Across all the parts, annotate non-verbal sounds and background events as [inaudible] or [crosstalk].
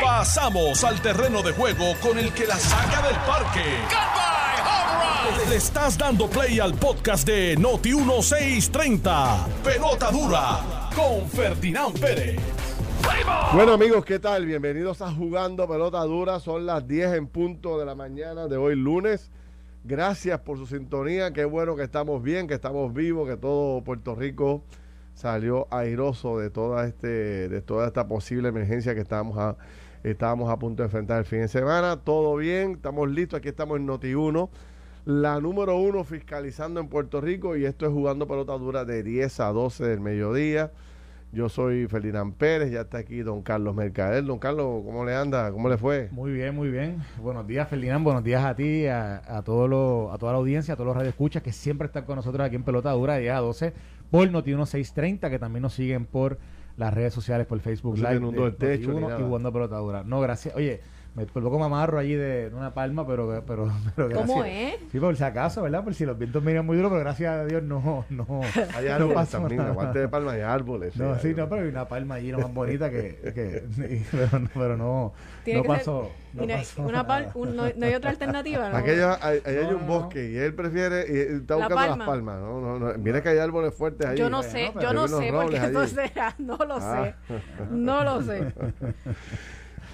Pasamos al terreno de juego con el que la saca del parque. Le estás dando play al podcast de Noti 1630. Pelota dura con Ferdinand Pérez. Bueno amigos, ¿qué tal? Bienvenidos a Jugando Pelota Dura. Son las 10 en punto de la mañana de hoy lunes. Gracias por su sintonía. Qué bueno que estamos bien, que estamos vivos, que todo Puerto Rico salió airoso de toda este de toda esta posible emergencia que estábamos a estábamos a punto de enfrentar el fin de semana. Todo bien, estamos listos. Aquí estamos en Noti 1, la número uno fiscalizando en Puerto Rico y esto es jugando pelota dura de 10 a 12 del mediodía. Yo soy Ferdinand Pérez, ya está aquí don Carlos Mercader. Don Carlos, ¿cómo le anda? ¿Cómo le fue? Muy bien, muy bien. Buenos días, Ferdinand. Buenos días a ti, a, a, todo lo, a toda la audiencia, a todos los radioescuchas que siempre están con nosotros aquí en Pelota Dura de 10 a 12 por Noti 1630, que también nos siguen por las redes sociales, por Facebook No Live. de techo Noti1 nada. y jugando Pelota Dura. No, gracias. Oye, me coloco mamarro allí de de una palma, pero, pero, pero gracias. ¿Cómo es? Sí, por si acaso, ¿verdad? Por si los vientos miran muy duro, pero gracias a Dios no, no. [laughs] Hay no árboles pasó también, nada. aparte de palmas hay árboles. No, sí, hay no, pero hay una palma allí no más bonita que, que [laughs] pero, no- pero no, Tiene no que pasó, no y no, hay- pasó una pal- un- no, no hay otra alternativa. ¿no? Aquello, hay, ahí hay No, un no, bosque y él prefiere, y está La buscando las palma. palmas. No, no, no. Mira que hay árboles fuertes ahí. yo no sé, yo hay no sé, porque allí. entonces no [laughs] lo Ah. sé. No lo sé.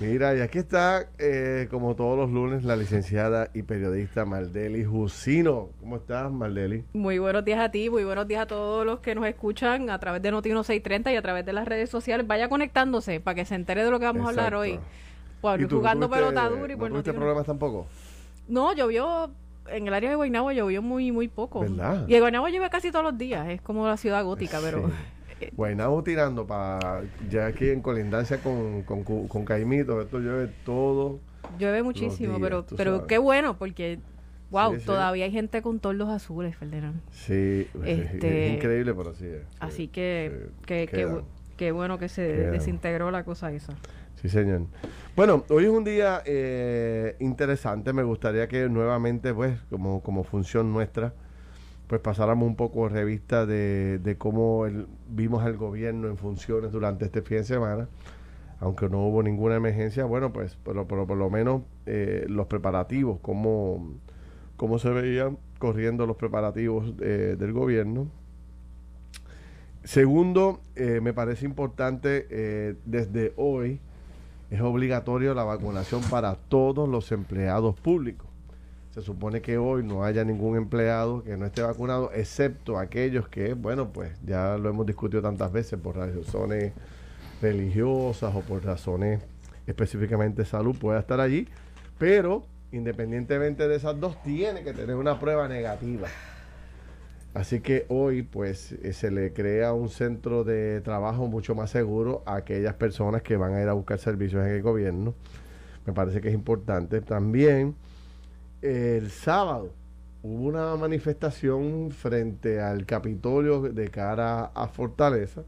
Mira, y aquí está, eh, como todos los lunes, la licenciada y periodista Maldeli Jusino. ¿Cómo estás, Maldeli? Muy buenos días a ti, muy buenos días a todos los que nos escuchan a través de Noti 1630 y a través de las redes sociales. Vaya conectándose para que se entere de lo que vamos a hablar hoy. Por ¿Y tú jugando no tuviste- pelota dura y ¿No por tuviste Noti1. problemas tampoco? No, llovió en el área de Guaynabo llovió muy muy poco. ¿Verdad? Y en Guaynabo llueve casi todos los días, es como la ciudad gótica, pero. Guaynabo tirando para ya aquí en colindancia con, con, Caimito, esto llueve todo. llueve muchísimo, días, pero pero sabes. qué bueno porque wow, Sí, sí. todavía hay gente con tordos azules, Ferdinand. Sí, Este- es increíble, pero sí es. Así Sí, que quedan. bu- qué bueno que se Quedan. desintegró la cosa esa. Sí, señor. Bueno, hoy es un día eh, interesante. Me gustaría que nuevamente, pues, como, como función nuestra, pues pasáramos un poco revista de, de cómo vimos al gobierno en funciones durante este fin de semana. Aunque no hubo ninguna emergencia, bueno, pues, pero, pero por lo menos eh, los preparativos, cómo, cómo se veían corriendo los preparativos eh, del gobierno. Segundo, eh, me parece importante desde hoy es obligatorio la vacunación para todos los empleados públicos. Se supone que hoy no haya ningún empleado que no esté vacunado, excepto aquellos que, bueno, pues ya lo hemos discutido tantas veces por razones religiosas o por razones específicamente de salud, pueda estar allí, pero independientemente de esas dos, tiene que tener una prueba negativa. Así que hoy pues eh, se le crea un centro de trabajo mucho más seguro a aquellas personas que van a ir a buscar servicios en el gobierno. Me parece que es importante. También el sábado hubo una manifestación frente al Capitolio de cara a Fortaleza.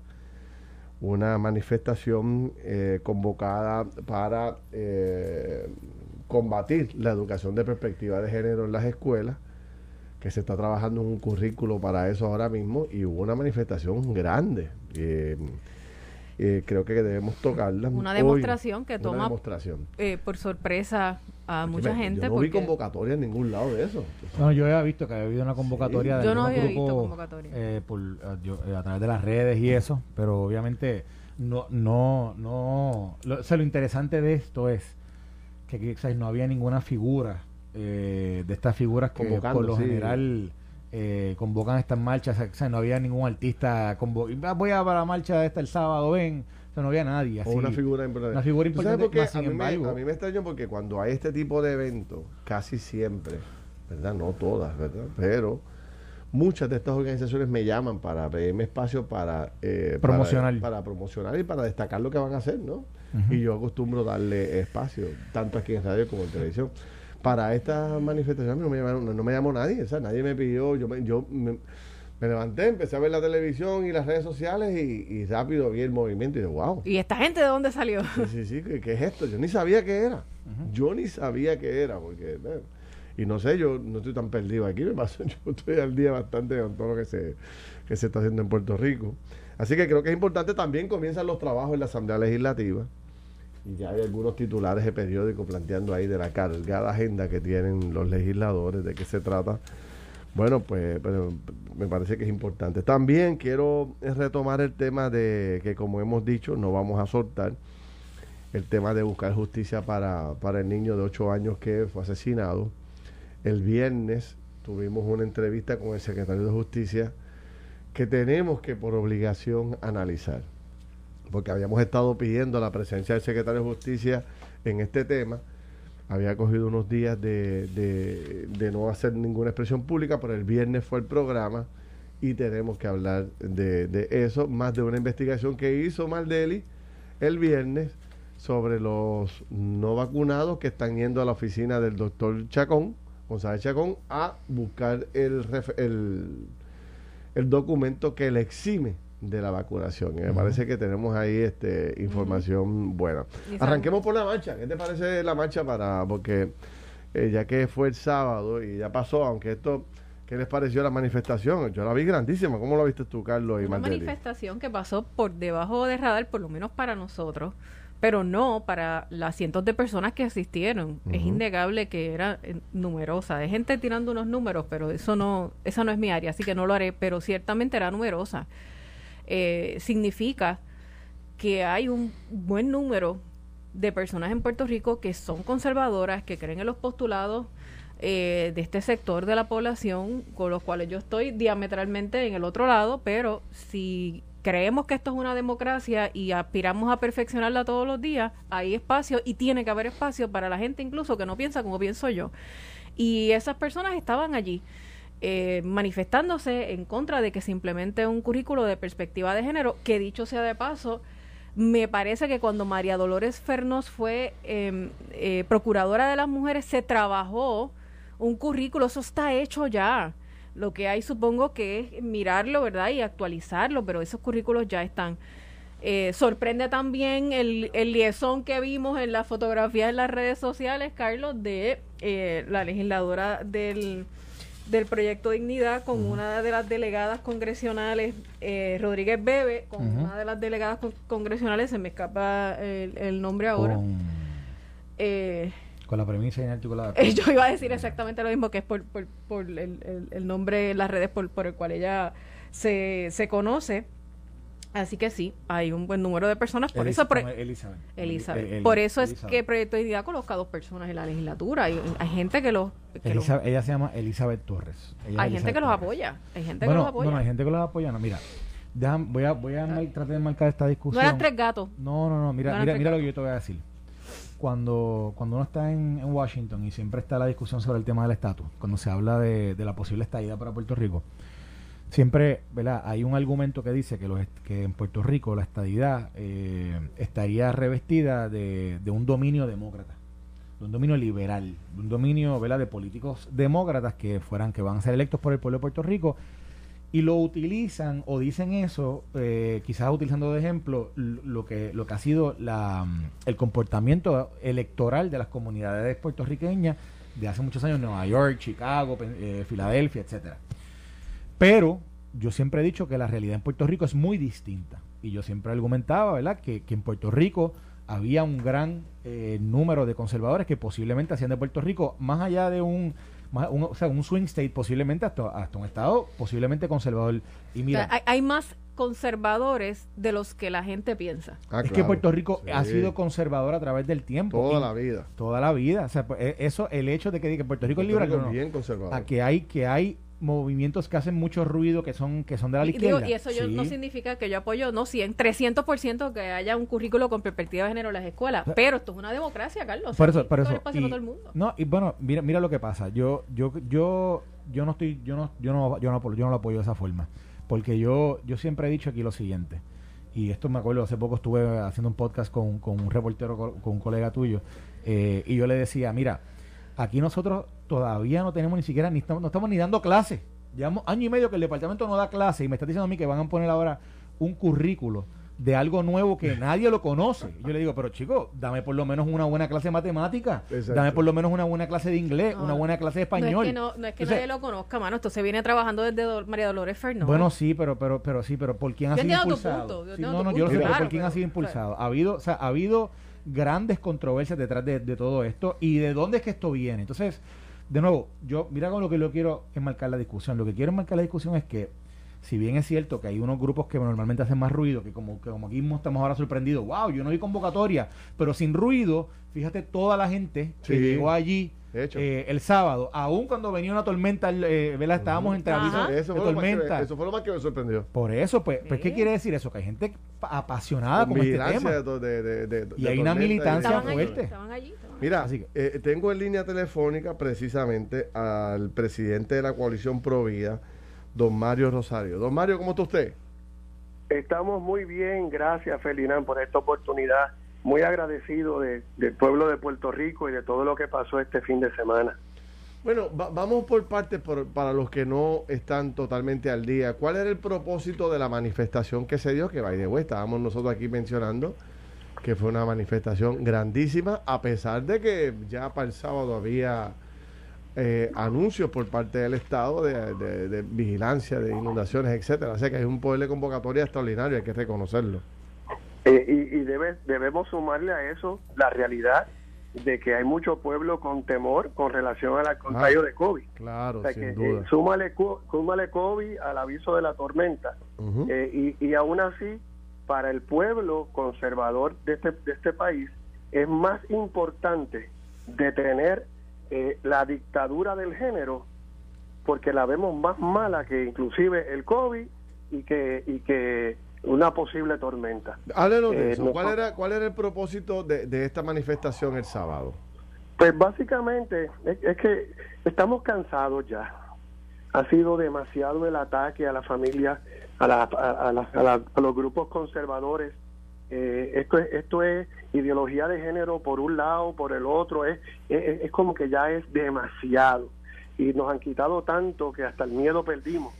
Una manifestación eh, convocada para eh, combatir la educación de perspectiva de género en las escuelas que se está trabajando en un currículo para eso ahora mismo y hubo una manifestación grande. Eh, creo que debemos tocarla. Una hoy. demostración que toma demostración. por sorpresa a mucha gente. no vi porque convocatoria en ningún lado de eso. No, yo había visto que había habido una convocatoria de Yo no había visto convocatoria. eh, por, yo- eh, a través de las redes y eso, pero obviamente no, no, no. Lo, o sea, lo interesante de esto es que aquí, o sea, no había ninguna figura eh, de estas figuras que Convocando, por lo sí. general eh, convocan estas marchas. O sea, no había ningún artista convo "Ah, voy a para la marcha esta el sábado, ven. No había nadie. O una figura importante. Una figura ¿Tú sabes importante, más a, mí me, a mí me extraña porque cuando hay este tipo de eventos, casi siempre, ¿verdad? No todas, ¿verdad? Pero muchas de estas organizaciones me llaman para pedirme espacio para eh, para- Promocionar. Para, promocionar y para destacar lo que van a hacer, ¿no? Y yo acostumbro darle espacio, tanto aquí en radio como en televisión. Para esta manifestación a mí no me, llamaron, no, no me llamó nadie, o sea, nadie me pidió, yo me, yo me, me levanté, empecé a ver la televisión y las redes sociales y, y rápido vi el movimiento y dije, wow. ¿Y esta gente de dónde salió? Sí, sí, sí, ¿qué, qué es esto? Yo ni sabía qué era. Yo ni sabía qué era, porque... y no sé, yo no estoy tan perdido aquí, me pasó, [laughs] yo estoy al día bastante con todo lo que se, que se está haciendo en Puerto Rico. Así que creo que es importante, también comienzan los trabajos en la Asamblea Legislativa. y ya hay algunos titulares de periódicos planteando ahí de la cargada agenda que tienen los legisladores, de qué se trata. Bueno, pues pero me parece que es importante. También quiero retomar el tema de que, como hemos dicho, no vamos a soltar el tema de buscar justicia para, para el niño de 8 años que fue asesinado. El viernes tuvimos una entrevista con el secretario de Justicia que tenemos que por obligación analizar, porque habíamos estado pidiendo la presencia del secretario de Justicia en este tema. Había cogido unos días de, de, no hacer ninguna expresión pública, pero el viernes fue el programa y tenemos que hablar de, eso, más de una investigación que hizo Maldeli el viernes sobre los no vacunados que están yendo a la oficina del doctor Chacón, González Chacón, a buscar el, el documento que le exime de la vacunación. Y me parece que tenemos ahí este información buena. Arranquemos por la marcha. ¿Qué te parece la marcha para porque eh, ya que fue el sábado y ya pasó, aunque esto ¿Qué les pareció la manifestación? Yo la vi grandísima. ¿Cómo la viste tú, Carlos y Una manifestación que pasó por debajo de radar, por lo menos para nosotros, pero no para las cientos de personas que asistieron. Es innegable que era eh, numerosa. Hay gente tirando unos números, pero eso no, esa no es mi área, así que no lo haré, pero ciertamente era numerosa. Eh, significa que hay un buen número de personas en Puerto Rico que son conservadoras, que creen en los postulados eh, de este sector de la población, con los cuales yo estoy diametralmente en el otro lado, pero si creemos que esto es una democracia y aspiramos a perfeccionarla todos los días, hay espacio y tiene que haber espacio para la gente incluso que no piensa como pienso yo. Y esas personas estaban allí. Eh, manifestándose en contra de que se implemente un currículo de perspectiva de género, que dicho sea de paso, me parece que cuando María Dolores Fernos fue em, eh, procuradora de las mujeres, se trabajó un currículo, eso está hecho ya. Lo que hay supongo que es mirarlo, ¿verdad? Y actualizarlo, pero esos currículos ya están. Eh, sorprende también el, el liezón que vimos en la fotografía en las redes sociales, Carlos, de eh, la legisladora del, del proyecto Dignidad con una de las delegadas congresionales, eh, Rodríguez Bebe, con una de las delegadas congresionales, se me escapa el, nombre ahora. Eh, con la premisa inarticulada. [laughs] Yo iba a decir exactamente lo mismo, que es por, por, por el, el, nombre en las redes por, por el cual ella se, se conoce. Así que sí, hay un buen número de personas. Por eso, por, Elizabeth. Elizabeth. por eso es que Proyecto de Identidad coloca dos personas en la legislatura. Hay, hay gente que los. ella se llama Elizabeth Torres. hay gente que los apoya. Hay gente que los apoya. Bueno, hay gente que los apoya. No, mira, voy a, voy a ah. tratar de marcar esta discusión. No eran tres gatos. No, no, no. Mira, mira, mira lo que yo te voy a decir cuando, cuando uno está en, Washington y siempre está la discusión sobre el tema del estatus, cuando se habla de, la posible estadía para Puerto Rico, siempre ¿verdad? hay un argumento que dice que, los, que en Puerto Rico la estadidad eh, estaría revestida de, un dominio demócrata, de un dominio liberal, de un dominio ¿verdad? de políticos demócratas que fueran que van a ser electos por el pueblo de Puerto Rico y lo utilizan o dicen eso, eh, quizás utilizando de ejemplo lo que, lo que ha sido la, el comportamiento electoral de las comunidades puertorriqueñas de hace muchos años, Nueva York, Chicago, eh, Filadelfia, etcétera. Pero yo siempre he dicho que la realidad en Puerto Rico es muy distinta. Y yo siempre argumentaba, ¿verdad?, que, que en Puerto Rico había un gran eh, número de conservadores que posiblemente hacían de Puerto Rico, más allá de un un, o sea, un swing state posiblemente hasta, hasta un estado posiblemente conservador. Y mira, hay, más conservadores de los que la gente piensa. Ah, es que Puerto Rico ha sido conservador a través del tiempo. Toda la vida. Toda la vida. O sea, pues, e, eso, el hecho de que, que Puerto Rico es liberal. bien conservador. A que hay, que hay movimientos que hacen mucho ruido que son que son de la izquierda. y eso yo, no significa que yo apoyo, no, 100, 300% que haya un currículo con perspectiva de género en las escuelas, pero esto es una democracia, Carlos. Por eso, por eso. Y, No, y bueno, mira, mira lo que pasa. Yo yo yo yo no estoy yo no yo no yo no, yo no lo apoyo de esa forma, porque yo yo siempre he dicho aquí lo siguiente. Y esto me acuerdo, hace poco estuve haciendo un podcast con, con un reportero, con, un colega tuyo, eh, y yo le decía, mira, aquí nosotros todavía no tenemos ni siquiera, ni estamos, no estamos ni dando clases. Llevamos año y medio que el departamento no da clase y me está diciendo a mí que van a poner ahora un currículo de algo nuevo que [laughs] nadie lo conoce. Yo le digo, pero chico, dame por lo menos una buena clase de matemática, dame por lo menos una buena clase de inglés, una buena clase de español. No es que, no, es que nadie lo conozca, mano. Esto se viene trabajando desde María Dolores Fernández. Bueno, sí, pero, pero, pero sí, pero ¿por quién ha sido impulsado? no, no, yo lo sé, pero ¿por quién ha sido impulsado? Ha habido, o sea, ha habido grandes controversias detrás de, de todo esto y de dónde es que esto viene. Entonces, de nuevo, yo, mira con lo que yo quiero enmarcar la discusión. Lo que quiero enmarcar la discusión es que si bien es cierto que hay unos grupos que normalmente hacen más ruido, que como, que como aquí mismo estamos ahora sorprendidos, wow, yo no vi convocatoria, pero sin ruido, fíjate toda la gente que Sí. llegó allí De hecho. eh, el sábado, aún cuando venía una tormenta, eh, ¿verdad? estábamos avisos eso, de fue lo más que, tormenta. me- eso fue lo más que me sorprendió. Por eso, pues, pues, ¿qué Sí. quiere decir eso? Que hay gente pa- apasionada Con con este tema. de de- de- de- Y de hay una militancia Estaban allí, fuerte. estaban allí. estaban. Mira, Así que- eh, tengo en línea telefónica precisamente al presidente de la coalición Provida, don Mario Rosario. Don Mario, ¿cómo está usted? Estamos muy bien, gracias Felinán por esta oportunidad. Muy agradecido de- del pueblo de Puerto Rico y de todo lo que pasó este fin de semana. Bueno, va- vamos por partes por- para los que no están totalmente al día. ¿Cuál era el propósito de la manifestación que se dio? Que, by the way, estábamos nosotros aquí mencionando que fue una manifestación grandísima, a pesar de que ya para el sábado había eh, anuncios por parte del Estado de, de- de vigilancia, de inundaciones, etcétera. O sea que es un poder de convocatoria extraordinario, hay que reconocerlo. Eh, y y debe- debemos sumarle a eso la realidad de que hay mucho pueblo con temor con relación al contagio Ah. de COVID. Claro, O sea sin que, duda. eh, súmale, co- súmale COVID al aviso de la tormenta. Eh, y, y aún así, para el pueblo conservador de este, de este país, es más importante detener eh, la dictadura del género, porque la vemos más mala que inclusive el COVID y que, y que una posible tormenta. Háblenos de eh, eso. no- ¿Cuál era, ¿Cuál era el propósito de, de esta manifestación el sábado? Pues básicamente es, es que estamos cansados ya. Ha sido demasiado el ataque a la familia, a, la- a- a la- a la- a los grupos conservadores. Eh, esto, es, esto es ideología de género por un lado, por el otro. Es, es, es como que ya es demasiado. Y nos han quitado tanto que hasta el miedo perdimos.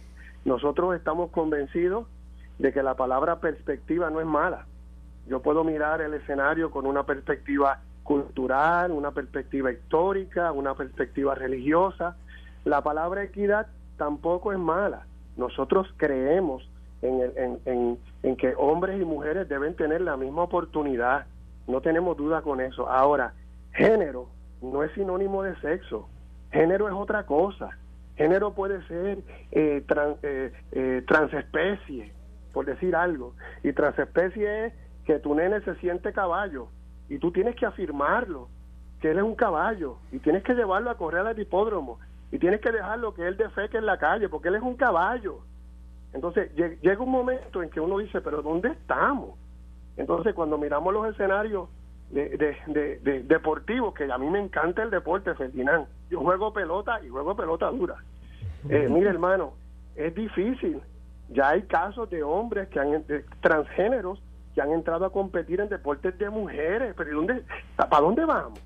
Nosotros estamos convencidos de que la palabra perspectiva no es mala. Yo puedo mirar el escenario con una perspectiva cultural, una perspectiva histórica, una perspectiva religiosa. La palabra equidad tampoco es mala. Nosotros creemos en, el- en, en- que hombres y mujeres deben tener la misma oportunidad. No tenemos duda con eso. Ahora, género no es sinónimo de sexo. Género es otra cosa. Género puede ser eh, tran- eh, eh, transespecie, por decir algo. Y transespecie es que tu nene se siente caballo y tú tienes que afirmarlo, que él es un caballo y tienes que llevarlo a correr al hipódromo y tienes que dejarlo que él defeque en la calle porque él es un caballo. Entonces lle- llega un momento en que uno dice, pero ¿dónde estamos? Entonces cuando miramos los escenarios de, de- de- de- deportivos, que a mí me encanta el deporte, Ferdinand, yo juego pelota y juego pelota dura. Eh, mire hermano, es difícil. Ya hay casos de hombres que han de transgéneros que han entrado a competir en deportes de mujeres. Pero ¿y dónde, ¿para dónde vamos?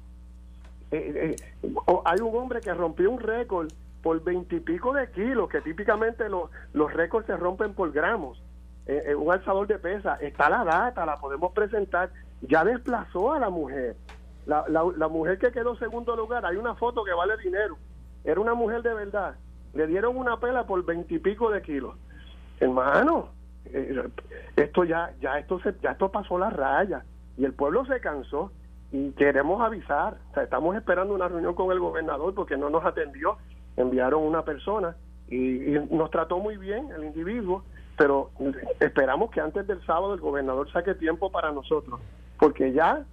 Eh, eh, hay un hombre que rompió un récord por veintipico de kilos, que típicamente los, los récords se rompen por gramos. Eh, un alzador de pesa, está la data, la podemos presentar, ya desplazó a la mujer. La, la, la mujer que quedó segundo lugar, hay una foto que vale dinero. Era una mujer de verdad. Le dieron una pela por veintipico de kilos. Hermano, eh, esto ya, ya esto se, ya esto pasó la raya y el pueblo se cansó y queremos avisar. O sea, estamos esperando una reunión con el gobernador porque no nos atendió. Enviaron una persona y, y nos trató muy bien el individuo, pero esperamos que antes del sábado el gobernador saque tiempo para nosotros, porque ya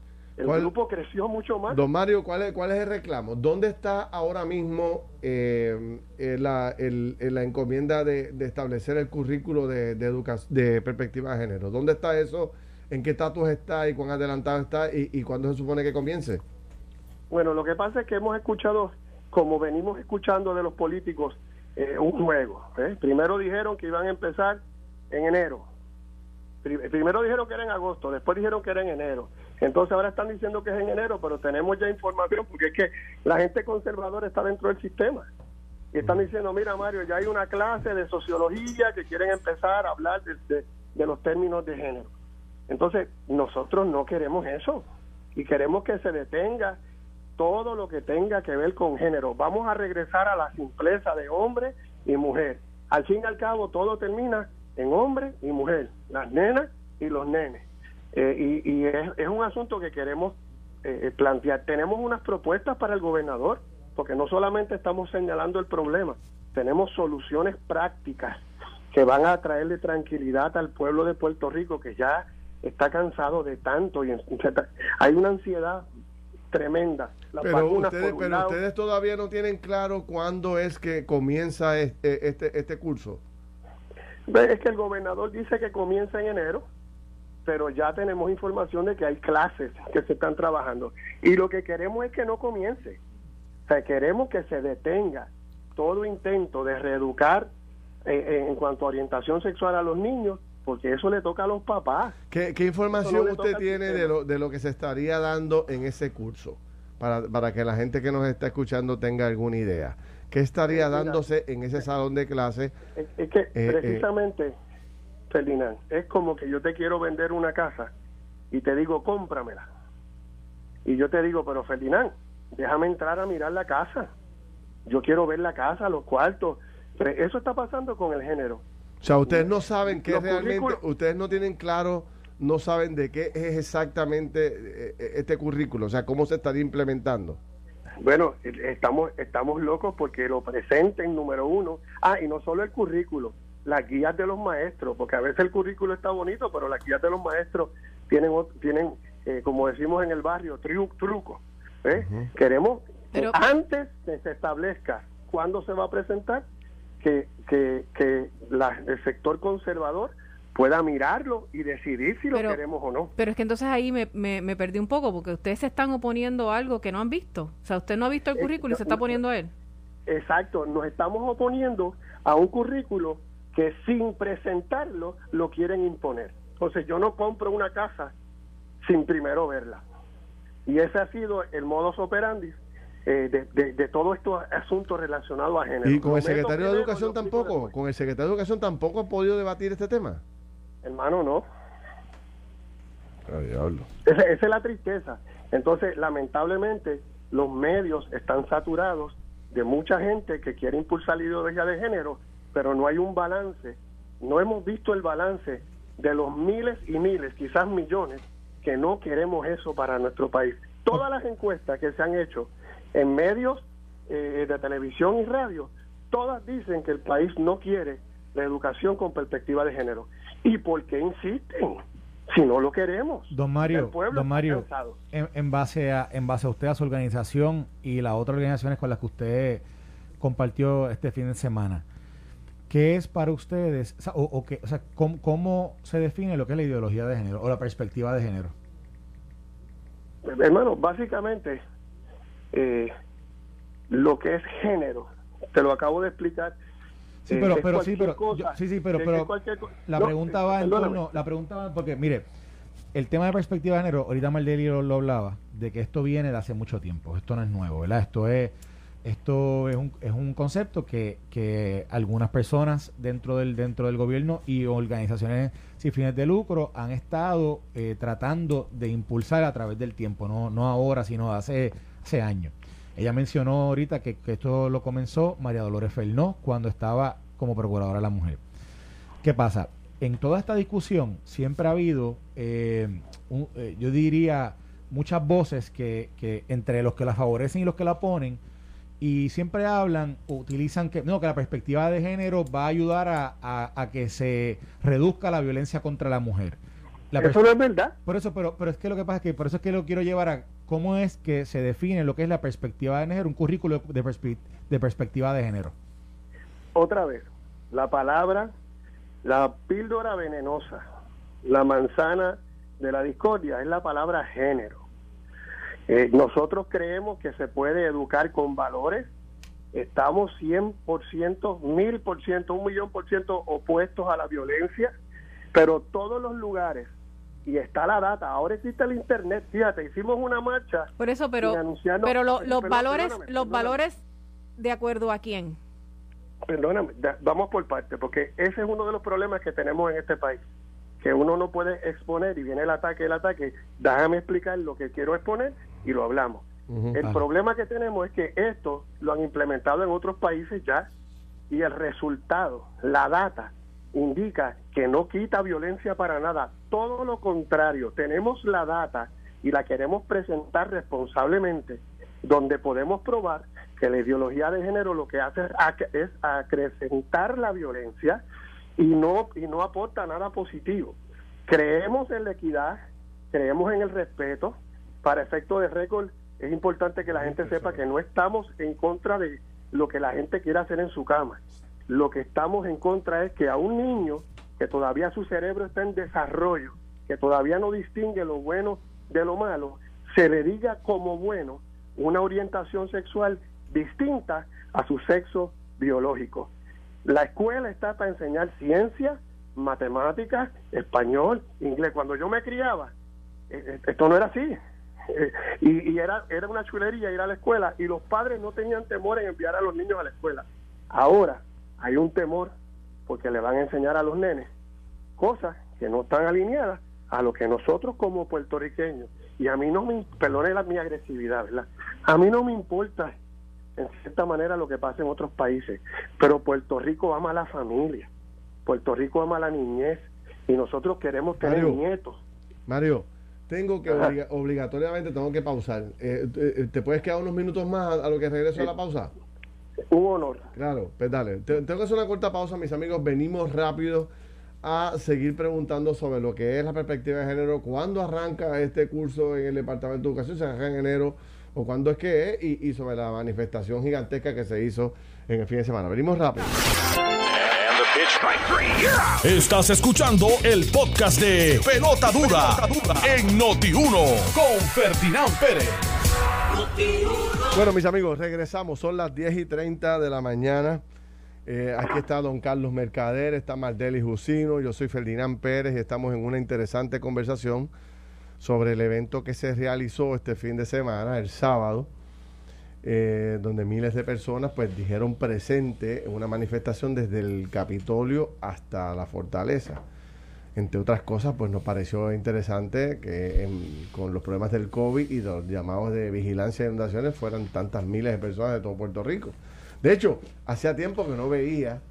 el ¿Cuál- grupo creció mucho más. Don Mario, ¿cuál es, cuál es el reclamo? ¿Dónde está ahora mismo eh, eh, la, el- eh, la encomienda de, de establecer el currículo de, de, educa- de perspectiva de género? ¿Dónde está eso? ¿En qué estatus está y cuán adelantado está y, y cuándo se supone que comience? Bueno, lo que pasa es que hemos escuchado, como venimos escuchando de los políticos, eh, un juego. ¿eh? Primero dijeron que iban a empezar en enero. Pri- Primero dijeron que era en agosto, después dijeron que era en enero. Entonces ahora están diciendo que es en enero, pero tenemos ya información porque es que la gente conservadora está dentro del sistema. Y están diciendo, mira Mario, ya hay una clase de sociología que quieren empezar a hablar de, de- de los términos de género. Entonces nosotros no queremos eso y queremos que se detenga todo lo que tenga que ver con género. Vamos a regresar a la simpleza de hombre y mujer. Al fin y al cabo todo termina en hombre y mujer, las nenas y los nenes. Eh, y, es, un asunto que queremos eh, plantear. Tenemos unas propuestas para el gobernador, porque no solamente estamos señalando el problema, tenemos soluciones prácticas que van a traerle tranquilidad al pueblo de Puerto Rico que ya está cansado de tanto y hay una ansiedad tremenda. pero ustedes, pero ustedes todavía no tienen claro cuándo es que comienza este, este, este curso. Es que el gobernador dice que comienza en enero, pero ya tenemos información de que hay clases que se están trabajando. Y lo que queremos es que no comience. O sea, queremos que se detenga todo intento de reeducar eh, eh, en cuanto a orientación sexual a los niños, porque eso le toca a los papás. ¿Qué, información usted tiene de lo, de lo que se estaría dando en ese curso? Para, para que la gente que nos está escuchando tenga alguna idea. ¿Qué estaría dándose en ese salón de clase? Es, que eh, precisamente, Ferdinand, es como que yo te quiero vender una casa y te digo, cómpramela. Y yo te digo, pero Ferdinand, déjame entrar a mirar la casa. Yo quiero ver la casa, los cuartos, eso está pasando con el género. O sea, ustedes no saben qué realmente, ustedes no tienen claro, no saben de qué es exactamente eh, eh, este currículo, o sea, cómo se estaría implementando. Bueno, estamos, estamos locos porque lo presenten, número uno. Ah, y no solo el currículo, las guías de los maestros, porque a veces el currículo está bonito, pero las guías de los maestros tienen, tienen eh, como decimos en el barrio, trucos. Queremos que antes que se establezca cuándo se va a presentar, que, que, que el sector conservador pueda mirarlo y decidir si lo queremos o no. Pero es que entonces ahí me, me, perdí un poco, porque ustedes se están oponiendo a algo que no han visto. O sea, usted no ha visto el eh, currículo y se está oponiendo a él. Exacto, nos estamos oponiendo a un currículo que sin presentarlo lo quieren imponer. Entonces yo no compro una casa sin primero verla. Y ese ha sido el modus operandi eh, de, de, todo estos asuntos relacionados a género. ¿Y con el secretario de Educación tampoco? ¿Con el secretario de Educación tampoco ha podido debatir este tema? Hermano, no. Esa, es la tristeza. Entonces, lamentablemente, los medios están saturados de mucha gente que quiere impulsar la ideología de género, pero no hay un balance. No hemos visto el balance de los miles y miles, quizás millones, que no queremos eso para nuestro país. Todas las encuestas que se han hecho en medios eh, de televisión y radio, todas dicen que el país no quiere la educación con perspectiva de género. ¿Y por qué insisten? Si no lo queremos. Don Mario, don Mario en, base a, en base a usted, a su organización y las otras organizaciones con las que usted compartió este fin de semana, ¿qué es para ustedes, o, o, sea, ¿cómo, se define lo que es la ideología de género o la perspectiva de género? Hermano, básicamente eh, lo que es género. Te lo acabo de explicar. Sí, pero, eh, pero sí, pero, sí, sí, pero, pero la pregunta va en torno, la pregunta va porque, mire, el tema de perspectiva de género, ahorita Maldeli lo, lo, hablaba, de que esto viene de hace mucho tiempo, esto no es nuevo, ¿verdad? Esto es, esto es un, es un concepto que, que algunas personas dentro del, dentro del gobierno y organizaciones sin fines de lucro han estado eh, tratando de impulsar a través del tiempo, no, no ahora, sino hace hace años. Ella mencionó ahorita que, esto lo comenzó María Dolores Fernó cuando estaba como procuradora de la mujer. ¿Qué pasa? En toda esta discusión siempre ha habido, eh, eh, yo diría, muchas voces que, que, entre los que la favorecen y los que la ponen, y siempre hablan, utilizan que, no, que la perspectiva de género va a ayudar a, a que se reduzca la violencia contra la mujer eso no es verdad. Por eso, pero, pero es que lo que pasa es que por eso es que lo quiero llevar a cómo es que se define lo que es la perspectiva de género, un currículo de, de perspectiva de género. Otra vez, la palabra, la píldora venenosa, la manzana de la discordia es la palabra género. Eh, nosotros creemos que se puede educar con valores. Estamos 100%, 1000%, un millón por ciento opuestos a la violencia, pero todos los lugares y está la data. Ahora existe el internet. Fíjate, hicimos una marcha. Por eso, pero, pero los valores, los valores de acuerdo a quién. Perdóname, vamos por parte, porque ese es uno de los problemas que tenemos en este país, que uno no puede exponer y viene el ataque, el ataque. Déjame explicar lo que quiero exponer y lo hablamos. el problema que tenemos es que esto lo han implementado en otros países ya y el resultado, la data, indica que no quita violencia para nada. Todo lo contrario, tenemos la data y la queremos presentar responsablemente, donde podemos probar que la ideología de género lo que hace es acrecentar la violencia y no, y no aporta nada positivo. Creemos en la equidad, creemos en el respeto. Para efecto de récord, es importante que la gente sepa que no estamos en contra de lo que la gente quiera hacer en su cama. Lo que estamos en contra es que a un niño que todavía su cerebro está en desarrollo, que todavía no distingue lo bueno de lo malo, se le diga como bueno una orientación sexual distinta a su sexo biológico. La escuela está para enseñar ciencia, matemáticas, español, inglés. Cuando yo me criaba, eh, eh, esto no era así. [laughs] Eh, y, era, era una chulería ir a la escuela y los padres no tenían temor en enviar a los niños a la escuela. Ahora hay un temor porque le van a enseñar a los nenes cosas que no están alineadas a lo que nosotros como puertorriqueños, y a mí no me, perdone la, mi agresividad, ¿verdad? A mí no me importa en cierta manera lo que pasa en otros países, pero Puerto Rico ama a la familia, Puerto Rico ama a la niñez, y nosotros queremos tener nietos. Mario, tengo que obligatoriamente tengo que pausar. Eh, eh, ¿Te puedes quedar unos minutos más a, lo que regreso a la pausa? Un honor. Claro, pues dale. tengo que hacer una corta pausa, mis amigos. Venimos rápido a seguir preguntando sobre lo que es la perspectiva de género, cuándo arranca este curso en el Departamento de Educación, se arranca en enero o cuándo es que es, y, y sobre la manifestación gigantesca que se hizo en el fin de semana. Venimos rápido. Estás escuchando el podcast de Pelota Dura, en Noti1 con Ferdinand Pérez. Bueno, mis amigos, regresamos. Son las 10 y 30 de la mañana. Eh, aquí está don Carlos Mercader, está Mardeli Jusino, yo soy Ferdinand Pérez y estamos en una interesante conversación sobre el evento que se realizó este fin de semana, el sábado, eh, donde miles de personas pues dijeron presente en una manifestación desde el Capitolio hasta la fortaleza. Entre otras cosas, pues nos pareció interesante que con los problemas del COVID y los llamados de vigilancia de inundaciones fueran tantas miles de personas de todo Puerto Rico. De hecho, hacía tiempo que no veía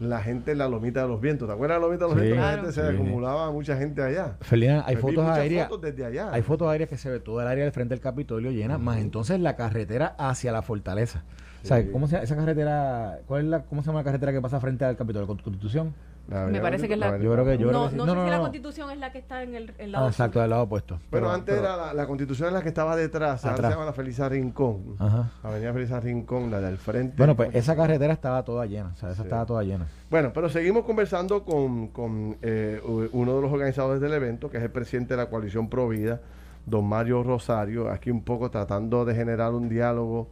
la gente en la lomita de los vientos. ¿Te acuerdas de la lomita de los vientos? La gente se acumulaba mucha gente allá. Felina, hay fotos aéreas. desde allá. Hay fotos aéreas que se ve todo el área del frente del Capitolio llena, más entonces la carretera hacia la fortaleza. O sea, ¿cómo se llama esa carretera? ¿Cuál es la, cómo se llama la carretera que pasa frente al Capitolio? ¿Constitución? Me parece que es la. Yo creo que. Yo no, creo no, no, sé si la constitución es la que está en el, lado. Ah, exacto, del lado opuesto. Pero, antes era la, constitución es la que estaba detrás. Se llama la Felisa Rincón. Ajá. Avenida Felisa Rincón, la del frente. Bueno, pues esa carretera estaba toda llena. O sea, esa estaba toda llena. Bueno, pero seguimos conversando con, con eh, uno de los organizadores del evento, que es el presidente de la coalición Provida, don Mario Rosario. Aquí un poco tratando de generar un diálogo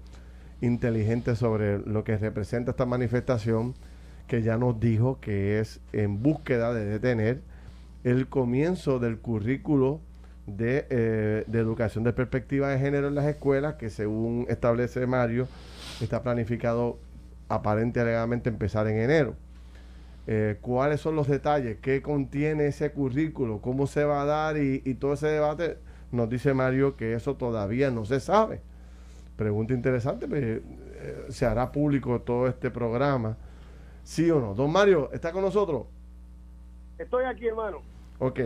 inteligente sobre lo que representa esta manifestación que ya nos dijo que es en búsqueda de detener el comienzo del currículo de, eh, de, educación de perspectiva de género en las escuelas, que según establece Mario, está planificado aparente alegadamente empezar en enero. Eh, ¿Cuáles son los detalles? ¿Qué contiene ese currículo? ¿Cómo se va a dar? Y, y todo ese debate, nos dice Mario que eso todavía no se sabe. Pregunta interesante, pues, eh, se hará público todo este programa ¿Sí o no? Don Mario, ¿está con nosotros? Estoy aquí, hermano. Ok.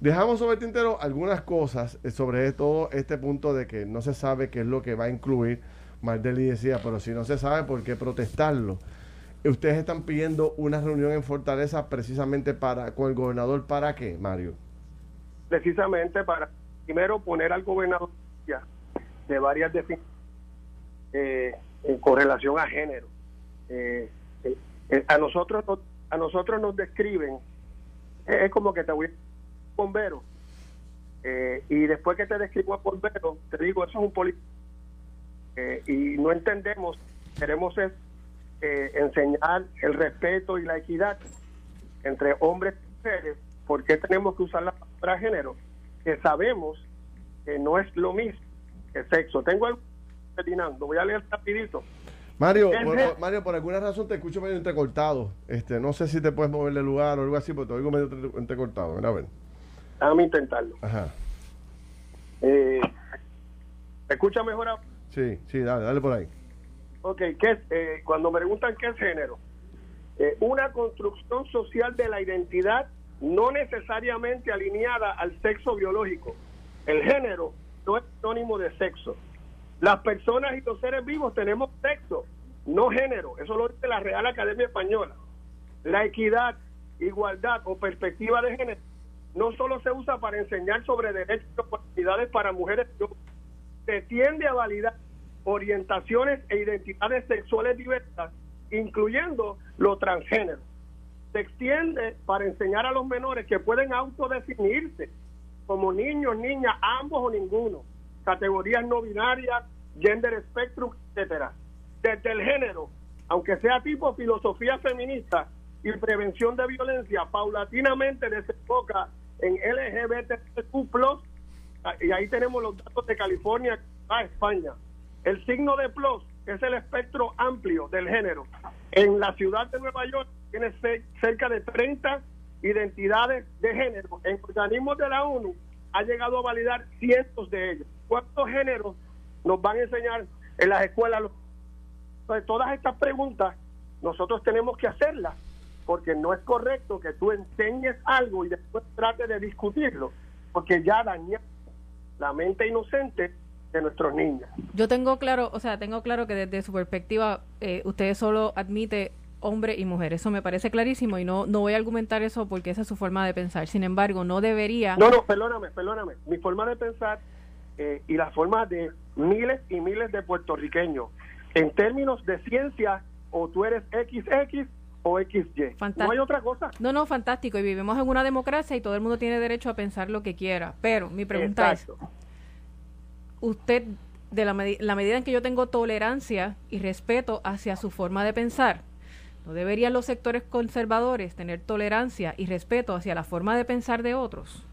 Dejamos sobre el tintero algunas cosas eh, sobre todo este punto de que no se sabe qué es lo que va a incluir. Mardeli decía, pero si no se sabe, ¿por qué protestarlo? Ustedes están pidiendo una reunión en Fortaleza precisamente para con el gobernador. ¿Para qué, Mario? Precisamente para, primero, poner al gobernador de varias definiciones eh, con relación a género. Eh, eh, a nosotros a nosotros nos describen es como que te voy a bombero. Eh, y después que te describo a bombero te digo eso es un político eh, y no entendemos queremos es, enseñar el respeto y la equidad entre hombres y mujeres ¿por qué tenemos que usar la palabra género? que sabemos que no es lo mismo que sexo. Tengo algo voy a leer rapidito Mario, por, Mario, por alguna razón te escucho medio entrecortado. Este, no sé si te puedes mover de lugar o algo así, pero te oigo medio entrecortado. Ven a ver. Déjame intentarlo. Ajá. Eh, escucha mejor ahora? Sí, sí, dale, dale por ahí. Ok, ¿qué eh, cuando me preguntan qué es género, eh, una construcción social de la identidad no necesariamente alineada al sexo biológico. El género no es sinónimo de sexo. Las personas y los seres vivos tenemos sexo, no género. Eso lo dice la Real Academia Española. La equidad, igualdad o perspectiva de género no solo se usa para enseñar sobre derechos y oportunidades para mujeres, se tiende a validar orientaciones e identidades sexuales diversas, incluyendo lo transgénero. Se extiende para enseñar a los menores que pueden autodefinirse como niños, niñas, ambos o ninguno, categorías no binarias, gender spectrum, etcétera. Desde el género, aunque sea tipo filosofía feminista y prevención de violencia, paulatinamente desemboca en LGBTQ+, y ahí tenemos los datos de California a España. El signo de plus es el espectro amplio del género. En la ciudad de Nueva York tiene cerca de 30 identidades de género. En organismos de la ONU ha llegado a validar cientos de ellos. ¿Cuántos géneros nos van a enseñar en las escuelas? Entonces, todas estas preguntas nosotros tenemos que hacerlas, porque no es correcto que tú enseñes algo y después trates de discutirlo, porque ya daña la mente inocente de nuestros niños. Yo tengo claro, o sea, tengo claro que desde su perspectiva eh, usted solo admite hombre y mujer. Eso me parece clarísimo y no, no voy a argumentar eso porque esa es su forma de pensar. Sin embargo, no debería... No, no, perdóname, perdóname. Mi forma de pensar eh, y la forma de miles y miles de puertorriqueños, en términos de ciencia, o tú eres XX o XY. No hay otra cosa. No, no, fantástico. Y vivimos en una democracia y todo el mundo tiene derecho a pensar lo que quiera. Pero mi pregunta es, usted, de la, la medida en que yo tengo tolerancia y respeto hacia su forma de pensar, ¿no deberían los sectores conservadores tener tolerancia y respeto hacia la forma de pensar de otros?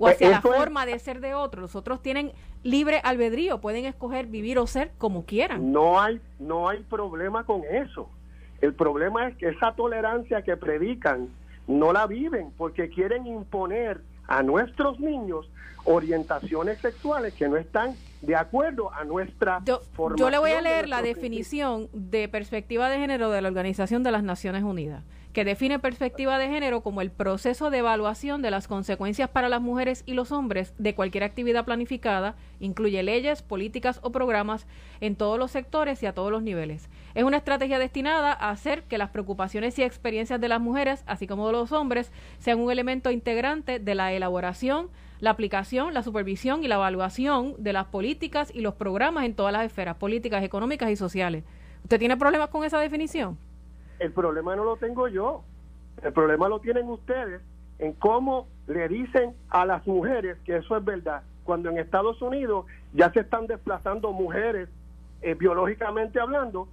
o pues hacia la forma de ser de otros. Los otros tienen libre albedrío, pueden escoger vivir o ser como quieran. No hay, no hay problema con eso. El problema es que esa tolerancia que predican no la viven porque quieren imponer a nuestros niños orientaciones sexuales que no están de acuerdo a nuestra yo, Yo le voy a leer la definición de perspectiva de género de la Organización de las Naciones Unidas que define perspectiva de género como el proceso de evaluación de las consecuencias para las mujeres y los hombres de cualquier actividad planificada, incluye leyes, políticas o programas en todos los sectores y a todos los niveles. Es una estrategia destinada a hacer que las preocupaciones y experiencias de las mujeres, así como de los hombres, sean un elemento integrante de la elaboración, la aplicación, la supervisión y la evaluación de las políticas y los programas en todas las esferas políticas, económicas y sociales. ¿Usted tiene problemas con esa definición? El problema no lo tengo yo. El problema lo tienen ustedes en cómo le dicen a las mujeres que eso es verdad. Cuando en Estados Unidos ya se están desplazando mujeres eh, biológicamente hablando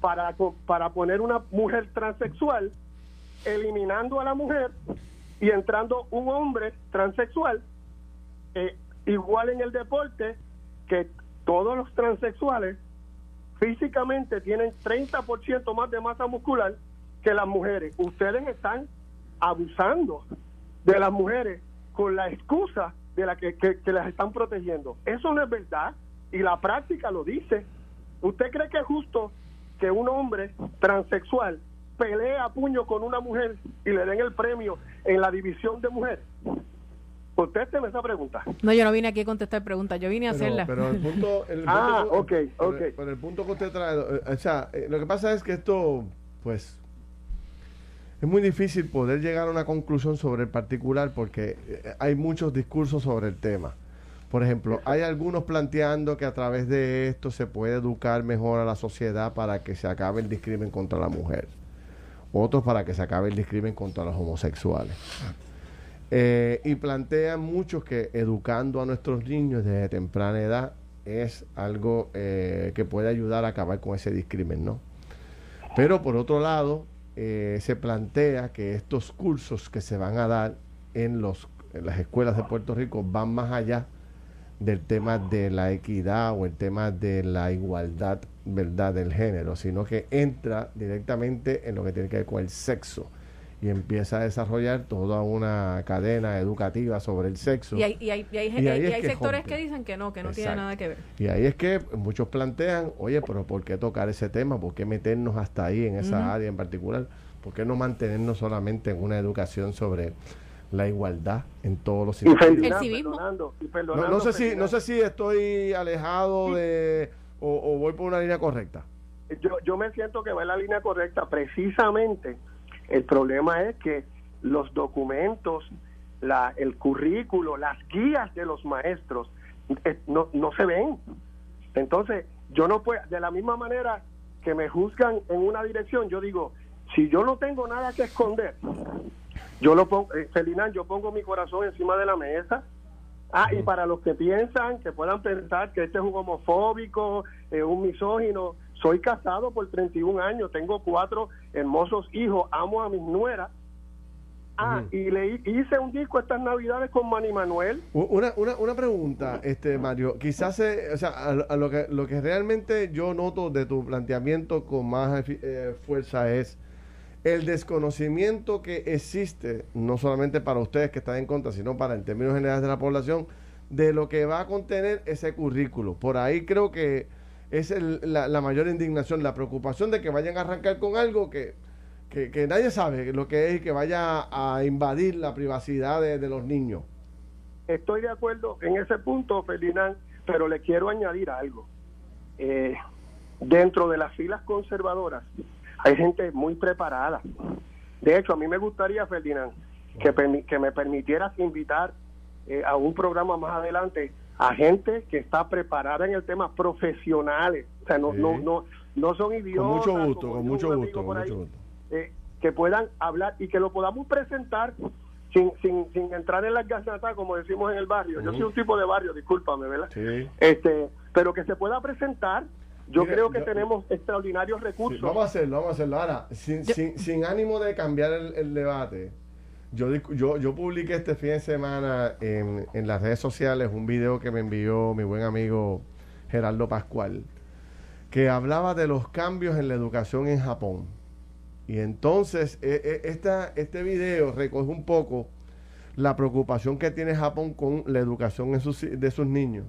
para, para poner una mujer transexual, eliminando a la mujer y entrando un hombre transexual, eh, igual en el deporte, que todos los transexuales físicamente tienen 30% más de masa muscular que las mujeres. Ustedes están abusando de las mujeres con la excusa de la que, las están protegiendo. Eso no es verdad y la práctica lo dice. ¿Usted cree que es justo que un hombre transexual pelee a puño con una mujer y le den el premio en la división de mujeres? Contésteme esa pregunta. No, yo no vine aquí a contestar preguntas, yo vine a hacerla. Pero el punto, [laughs] ah, ok, ok. Pero, el punto que usted trae, eh, o sea, eh, lo que pasa es que esto, pues, es muy difícil poder llegar a una conclusión sobre el particular porque eh, hay muchos discursos sobre el tema. Por ejemplo, hay algunos planteando que a través de esto se puede educar mejor a la sociedad para que se acabe el discrimen contra la mujer. Otros para que se acabe el discrimen contra los homosexuales. Eh, y plantean muchos que educando a nuestros niños desde temprana edad es algo eh, que puede ayudar a acabar con ese discrimen, ¿no? Pero por otro lado, eh, se plantea que estos cursos que se van a dar en, los, en las escuelas de Puerto Rico van más allá del tema de la equidad o el tema de la igualdad, ¿verdad?, del género, sino que entra directamente en lo que tiene que ver con el sexo y empieza a desarrollar toda una cadena educativa sobre el sexo. Y hay, y hay, y hay, Y es que sectores rompe. que dicen que no, que no tiene nada que ver. Y ahí es que muchos plantean, oye, pero ¿por qué tocar ese tema? ¿Por qué meternos hasta ahí en esa área en particular? ¿Por qué no mantenernos solamente en una educación sobre la igualdad en todos los? Ferdinand, El civismo. perdonando, y No, perdonando, no sé si, no sé si estoy alejado de o, o voy por una línea correcta. yo, yo me siento que va en la línea correcta. Precisamente el problema es que los documentos, la, el currículo, las guías de los maestros eh, no, no se ven. Entonces, yo no puedo, de la misma manera que me juzgan en una dirección, yo digo, si yo no tengo nada que esconder, yo lo pongo, eh, Ferdinand, yo pongo mi corazón encima de la mesa. Ah, y para los que piensan, que puedan pensar que este es un homofóbico, eh, un misógino, soy casado por 31 años, tengo cuatro hermosos hijos, amo a mis nueras. Ah, y le hi- hice un disco estas navidades con Manny Manuel. Una, una, una pregunta, este Mario, quizás, eh, o sea, a, a lo que lo que realmente yo noto de tu planteamiento con más eh, fuerza es el desconocimiento que existe, no solamente para ustedes que están en contra, sino para en términos generales de la población, de lo que va a contener ese currículo. Por ahí creo que es la, mayor indignación, la preocupación de que vayan a arrancar con algo que, que, nadie sabe lo que es y que vaya a invadir la privacidad de, los niños. Estoy de acuerdo en ese punto, Ferdinand, pero le quiero añadir algo. Eh, dentro de las filas conservadoras hay gente muy preparada. De hecho, a mí me gustaría, Ferdinand, que, que me permitieras invitar eh, a un programa más adelante a gente que está preparada en el tema, profesionales. O sea, no, Sí. no, no, no son Con idiotas. mucho gusto, con mucho gusto, con mucho gusto. eh, que puedan hablar y que lo podamos presentar sin, sin, sin entrar en las gacetas, como decimos en el barrio. Yo soy un tipo de barrio, discúlpame, ¿verdad? Sí. Este, pero que se pueda presentar. Yo Mira, creo que yo- tenemos extraordinarios Sí, recursos. vamos a hacerlo, vamos a hacerlo. Ahora, sin, sin, sin ánimo de cambiar el, el debate, yo, yo, yo publiqué este fin de semana en, en las redes sociales un video que me envió mi buen amigo Gerardo Pascual, que hablaba de los cambios en la educación en Japón. Y entonces, eh, eh, esta, este video recoge un poco la preocupación que tiene Japón con la educación de sus niños,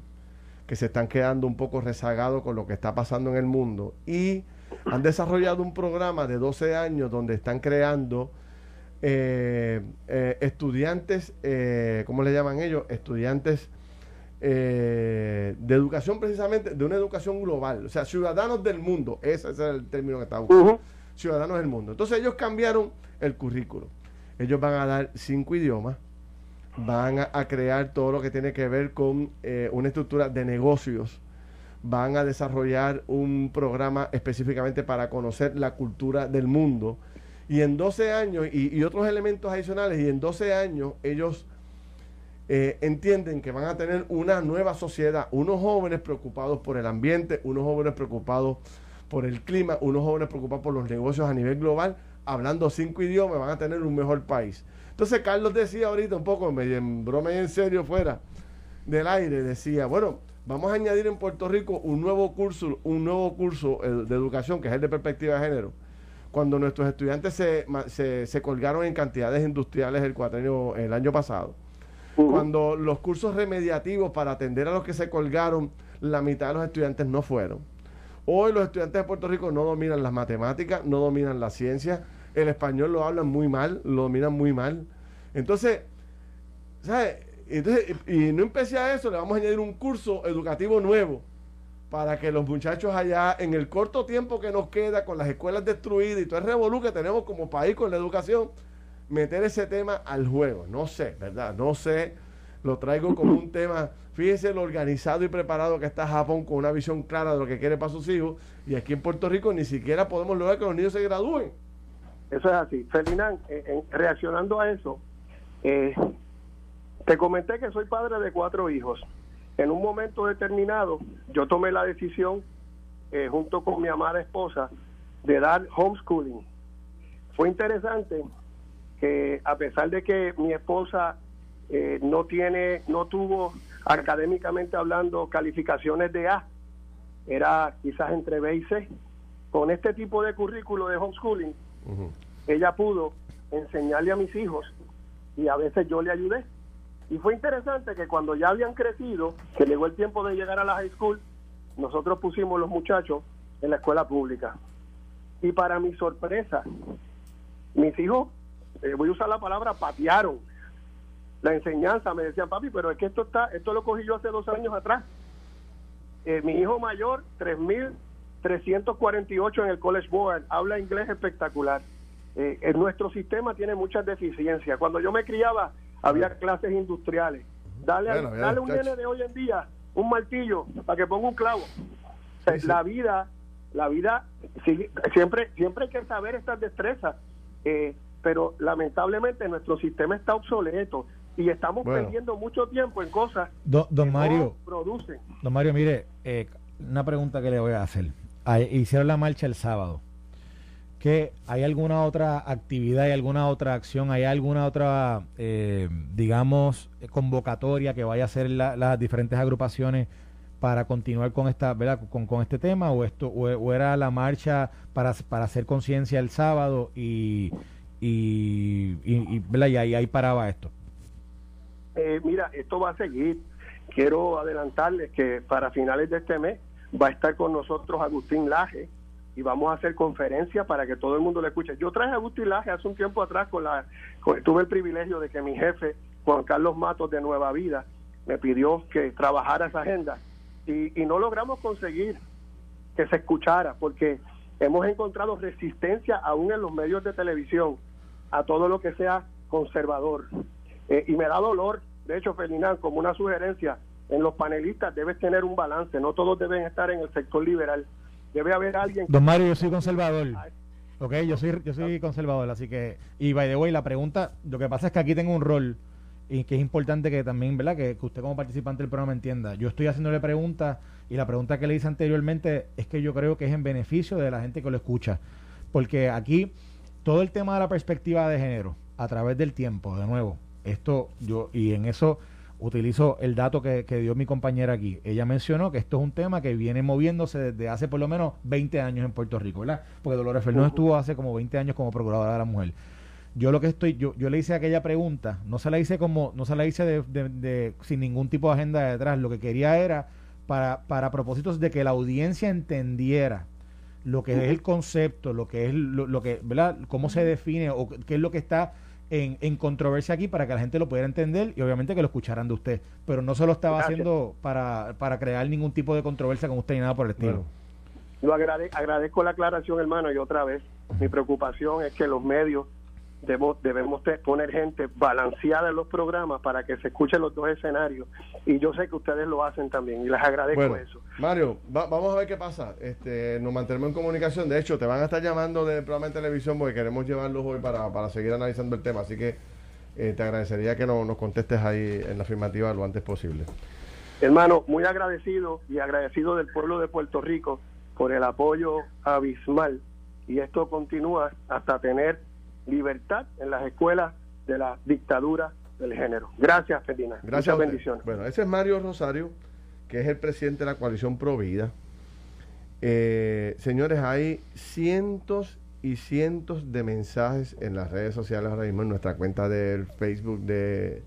que se están quedando un poco rezagados con lo que está pasando en el mundo. Y han desarrollado un programa de 12 años donde están creando eh, eh, estudiantes, eh, ¿cómo le llaman ellos? Estudiantes de educación precisamente, de una educación global, o sea, ciudadanos del mundo, ese, ese es el término que estaba buscando Ujú. ciudadanos del mundo. Entonces ellos cambiaron el currículo. Ellos van a dar cinco idiomas, van a, a crear todo lo que tiene que ver con una estructura de negocios, van a desarrollar un programa específicamente para conocer la cultura del mundo. Y en 12 años, y, otros elementos adicionales, y en 12 años ellos eh, entienden que van a tener una nueva sociedad, unos jóvenes preocupados por el ambiente, unos jóvenes preocupados por el clima, unos jóvenes preocupados por los negocios a nivel global, hablando cinco idiomas, van a tener un mejor país. Entonces Carlos decía ahorita un poco, medio en broma y en serio fuera del aire, decía, bueno, vamos a añadir en Puerto Rico un nuevo curso, un nuevo curso eh, de educación, que es el de perspectiva de género. Cuando nuestros estudiantes se, se, se colgaron en cantidades industriales el cuatrenio, el año pasado, cuando los cursos remediativos para atender a los que se colgaron, la mitad de los estudiantes no fueron. Hoy los estudiantes de Puerto Rico no dominan las matemáticas, no dominan la ciencia, el español lo hablan muy mal, lo dominan muy mal. Entonces, ¿sabes? Entonces, y no empecé a eso, le vamos a añadir un curso educativo nuevo para que los muchachos allá, en el corto tiempo que nos queda, con las escuelas destruidas y todo el revolú que tenemos como país con la educación, meter ese tema al juego. No sé, ¿verdad? No sé. Lo traigo como un tema. Fíjese lo organizado y preparado que está Japón con una visión clara de lo que quiere para sus hijos. Y aquí en Puerto Rico ni siquiera podemos lograr que los niños se gradúen. Eso es así. Ferdinand, eh, eh, reaccionando a eso, eh, te comenté que soy padre de cuatro hijos. En un momento determinado, yo tomé la decisión, eh, junto con mi amada esposa, de dar homeschooling. Fue interesante que a pesar de que mi esposa eh, no tiene, no tuvo académicamente hablando calificaciones de A, era quizás entre B y C, con este tipo de currículo de homeschooling, ella pudo enseñarle a mis hijos y a veces yo le ayudé. Y fue interesante que cuando ya habían crecido, que llegó el tiempo de llegar a la high school, nosotros pusimos los muchachos en la escuela pública. Y para mi sorpresa, mis hijos, eh, voy a usar la palabra, patearon la enseñanza. Me decían, papi, pero es que esto está, esto lo cogí yo hace dos años atrás. Eh, mi hijo mayor, 3.348 en el College Board, habla inglés espectacular. Eh, en nuestro sistema tiene muchas deficiencias. Cuando yo me criaba, había clases industriales. Dale, a, dale un nene de hoy en día un martillo para que ponga un clavo. La vida, la vida, siempre, siempre hay que saber estas destrezas, eh, pero lamentablemente nuestro sistema está obsoleto y estamos perdiendo mucho tiempo en cosas don, que Mario, producen. Don Mario, mire, eh, una pregunta que le voy a hacer. hicieron la marcha el sábado. ¿Que hay alguna otra actividad, hay alguna otra acción, hay alguna otra, eh, digamos, convocatoria que vaya a hacer las diferentes agrupaciones para continuar con esta, ¿verdad? Con, con este tema o esto o, era la marcha para, para hacer conciencia el sábado y y, y, y, y ahí paraba esto. Eh, mira, esto va a seguir. Quiero adelantarles que para finales de este mes va a estar con nosotros Agustín Laje y vamos a hacer conferencia para que todo el mundo le escuche. Yo traje a Agustín Laje hace un tiempo atrás con la tuve el privilegio de que mi jefe Juan Carlos Matos de Nueva Vida me pidió que trabajara esa agenda y, y no logramos conseguir que se escuchara porque hemos encontrado resistencia aún en los medios de televisión a todo lo que sea conservador. Eh, y me da dolor, de hecho, Ferdinand, como una sugerencia, en los panelistas debes tener un balance, no todos deben estar en el sector liberal. Debe haber alguien... Don Mario, yo soy conservador. Ok, yo soy, yo soy conservador, así que... Y by the way, la pregunta, lo que pasa es que aquí tengo un rol y que es importante que también, ¿verdad? Que, que, usted como participante del programa entienda. Yo estoy haciéndole preguntas y la pregunta que le hice anteriormente es que yo creo que es en beneficio de la gente que lo escucha. Porque aquí todo el tema de la perspectiva de género a través del tiempo, de nuevo, esto yo, y en eso utilizo el dato que, dio mi compañera aquí. Ella mencionó que esto es un tema que viene moviéndose desde hace por lo menos 20 años en Puerto Rico, ¿verdad? Porque Dolores Fernández estuvo hace como 20 años como procuradora de la mujer. Yo lo que estoy, yo, yo le hice aquella pregunta, no se la hice como, no se la hice de, sin ningún tipo de agenda detrás, lo que quería era para, para propósitos de que la audiencia entendiera lo que es el concepto, lo que es lo, que, ¿verdad? Cómo se define o qué es lo que está en, en, controversia aquí para que la gente lo pudiera entender y obviamente que lo escucharan de usted. Pero no se lo estaba haciendo para, para crear ningún tipo de controversia con usted ni nada por el estilo. Lo agradezco la aclaración, hermano, y otra vez, mi preocupación es que los medios debemos, debemos poner gente balanceada en los programas para que se escuchen los dos escenarios. Y yo sé que ustedes lo hacen también y les agradezco eso. Mario, vamos a ver qué pasa. Este, nos mantenemos en comunicación. De hecho, te van a estar llamando del programa de televisión porque queremos llevarlos hoy para, para seguir analizando el tema. Así que eh, te agradecería que nos contestes ahí en la afirmativa lo antes posible. Hermano, muy agradecido y agradecido del pueblo de Puerto Rico por el apoyo abismal. Y esto continúa hasta tener libertad en las escuelas de la dictadura del género. Gracias, Ferdinand. Gracias. Muchas bendiciones. Bueno, ese es Mario Rosario, que es el presidente de la coalición Provida. Eh, señores, hay cientos y cientos de mensajes en las redes sociales ahora mismo, en nuestra cuenta del Facebook de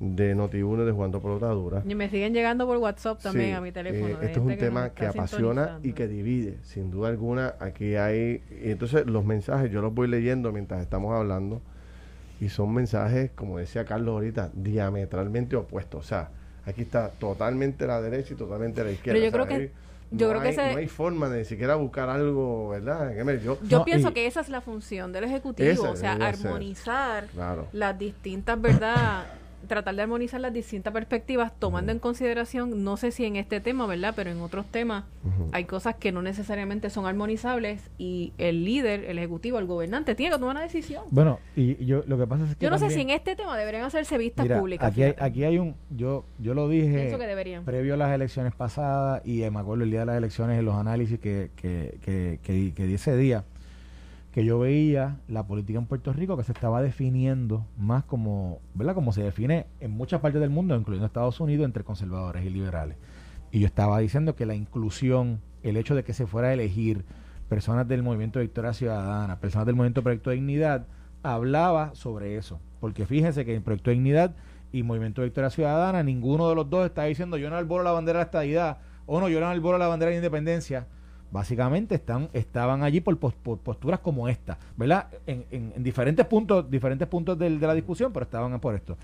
de Noti1 de Juan Pelotadura. Y me siguen llegando por WhatsApp también a mi teléfono. Eh, esto es un tema que, apasiona y que divide, sin duda alguna. Aquí hay. Y entonces los mensajes yo los voy leyendo mientras estamos hablando. Y son mensajes, como decía Carlos ahorita, diametralmente opuestos. O sea, aquí está totalmente la derecha y totalmente la izquierda. Pero yo creo que. Yo no creo hay, que no hay forma de ni siquiera buscar algo, ¿verdad? Yo, yo pienso que esa es la función del Ejecutivo, o sea, armonizar las distintas, ¿verdad? [coughs] tratar de armonizar las distintas perspectivas, tomando en consideración, no sé si en este tema, ¿verdad? Pero en otros temas hay cosas que no necesariamente son armonizables y el líder, el ejecutivo, el gobernante tiene que tomar una decisión. Bueno, y yo lo que pasa es que yo no sé si en este tema deberían hacerse vistas públicas. Aquí hay, aquí hay un, yo yo lo dije previo a las elecciones pasadas y me acuerdo el día de las elecciones en los análisis que que, que, que, que di ese día que yo veía la política en Puerto Rico que se estaba definiendo más como, ¿verdad? Como se define en muchas partes del mundo, incluyendo Estados Unidos, entre conservadores y liberales. Y yo estaba diciendo que la inclusión, el hecho de que se fuera a elegir personas del movimiento Victoria Ciudadana, personas del movimiento Proyecto de Dignidad, hablaba sobre eso. Porque fíjense que en Proyecto de Dignidad y Movimiento Victoria Ciudadana, ninguno de los dos está diciendo yo no alboro la bandera de la estadidad o no, yo no alboro la bandera de la independencia. Básicamente están, estaban allí por, posturas como esta, ¿verdad? En, en, diferentes puntos, diferentes puntos de, de la discusión, pero estaban por esto.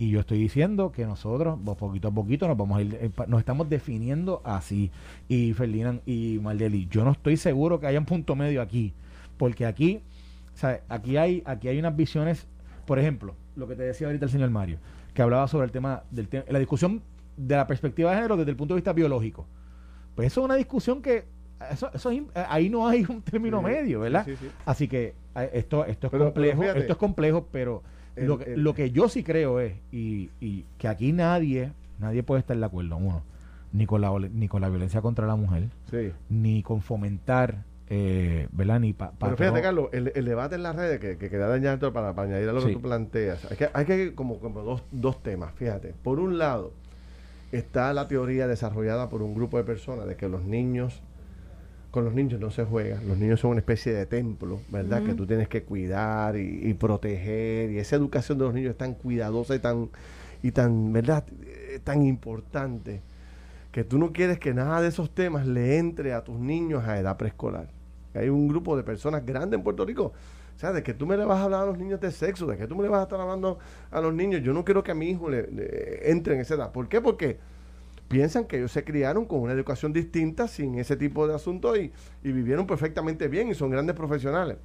Y yo estoy diciendo que nosotros, poquito a poquito, nos vamos a ir, eh, nos estamos definiendo así. Y Ferdinand y Maldeli, yo no estoy seguro que haya un punto medio aquí, porque aquí, aquí hay, aquí hay unas visiones, por ejemplo, lo que te decía ahorita el señor Mario, que hablaba sobre el tema del la discusión de la perspectiva de género desde el punto de vista biológico. Pues eso es una discusión que eso, eso eh, ahí no hay un término medio, ¿verdad? Así que eh, esto, esto es complejo, esto es complejo, pero lo, que, lo que yo sí creo es, y, y que aquí nadie, nadie puede estar de acuerdo, uno, ni con la, ni con la violencia contra la mujer, ni con fomentar eh, ¿verdad? Ni Pero fíjate, Carlos, el, debate en las redes que, que queda dañado para, para, añadir a lo que tú planteas, hay que, hay que como, como dos, dos temas, fíjate. Por un lado, está la teoría desarrollada por un grupo de personas de que los niños con los niños no se juega. Los niños son una especie de templo, ¿verdad? Que tú tienes que cuidar y, proteger. Y esa educación de los niños es tan cuidadosa y tan, y tan, ¿verdad? Eh, tan importante que tú no quieres que nada de esos temas le entre a tus niños a edad preescolar. Hay un grupo de personas grandes en Puerto Rico. O sea, de que tú me le vas a hablar a los niños de sexo, de que tú me le vas a estar hablando a los niños. Yo no quiero que a mi hijo le entre en esa edad. ¿Por qué? Porque piensan que ellos se criaron con una educación distinta, sin ese tipo de asuntos y, vivieron perfectamente bien y son grandes profesionales.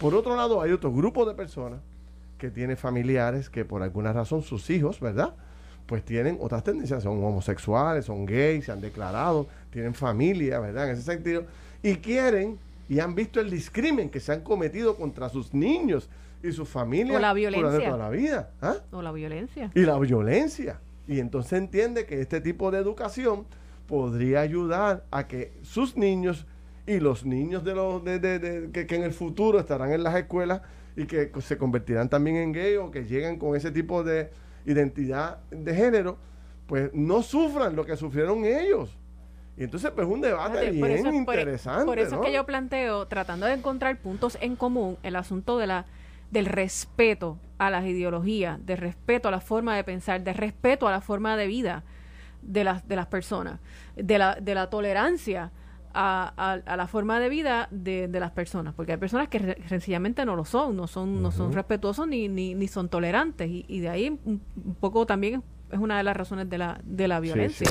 Por otro lado, hay otro grupo de personas que tienen familiares que por alguna razón sus hijos, ¿verdad? Pues tienen otras tendencias, son homosexuales, son gays, se han declarado, tienen familia, ¿verdad? En ese sentido, y quieren y han visto el discrimen que se han cometido contra sus niños y sus familias o la violencia. toda la vida. ¿ah? O la violencia. Y la violencia. Y entonces entiende que este tipo de educación podría ayudar a que sus niños y los niños de los de, que, en el futuro estarán en las escuelas y que se convertirán también en gay o que lleguen con ese tipo de identidad de género, pues no sufran lo que sufrieron ellos. Y entonces, pues un debate bien interesante. Por, eso es que yo planteo, tratando de encontrar puntos en común, el asunto de la del respeto a las ideologías, de respeto a la forma de pensar, de respeto a la forma de vida de las, de las personas, de la, de la tolerancia a, a, la forma de vida de, de, las personas, porque hay personas que sencillamente no lo son, no son, no son respetuosos ni, ni, ni son tolerantes, y, de ahí un, poco también es una de las razones de la, de la violencia.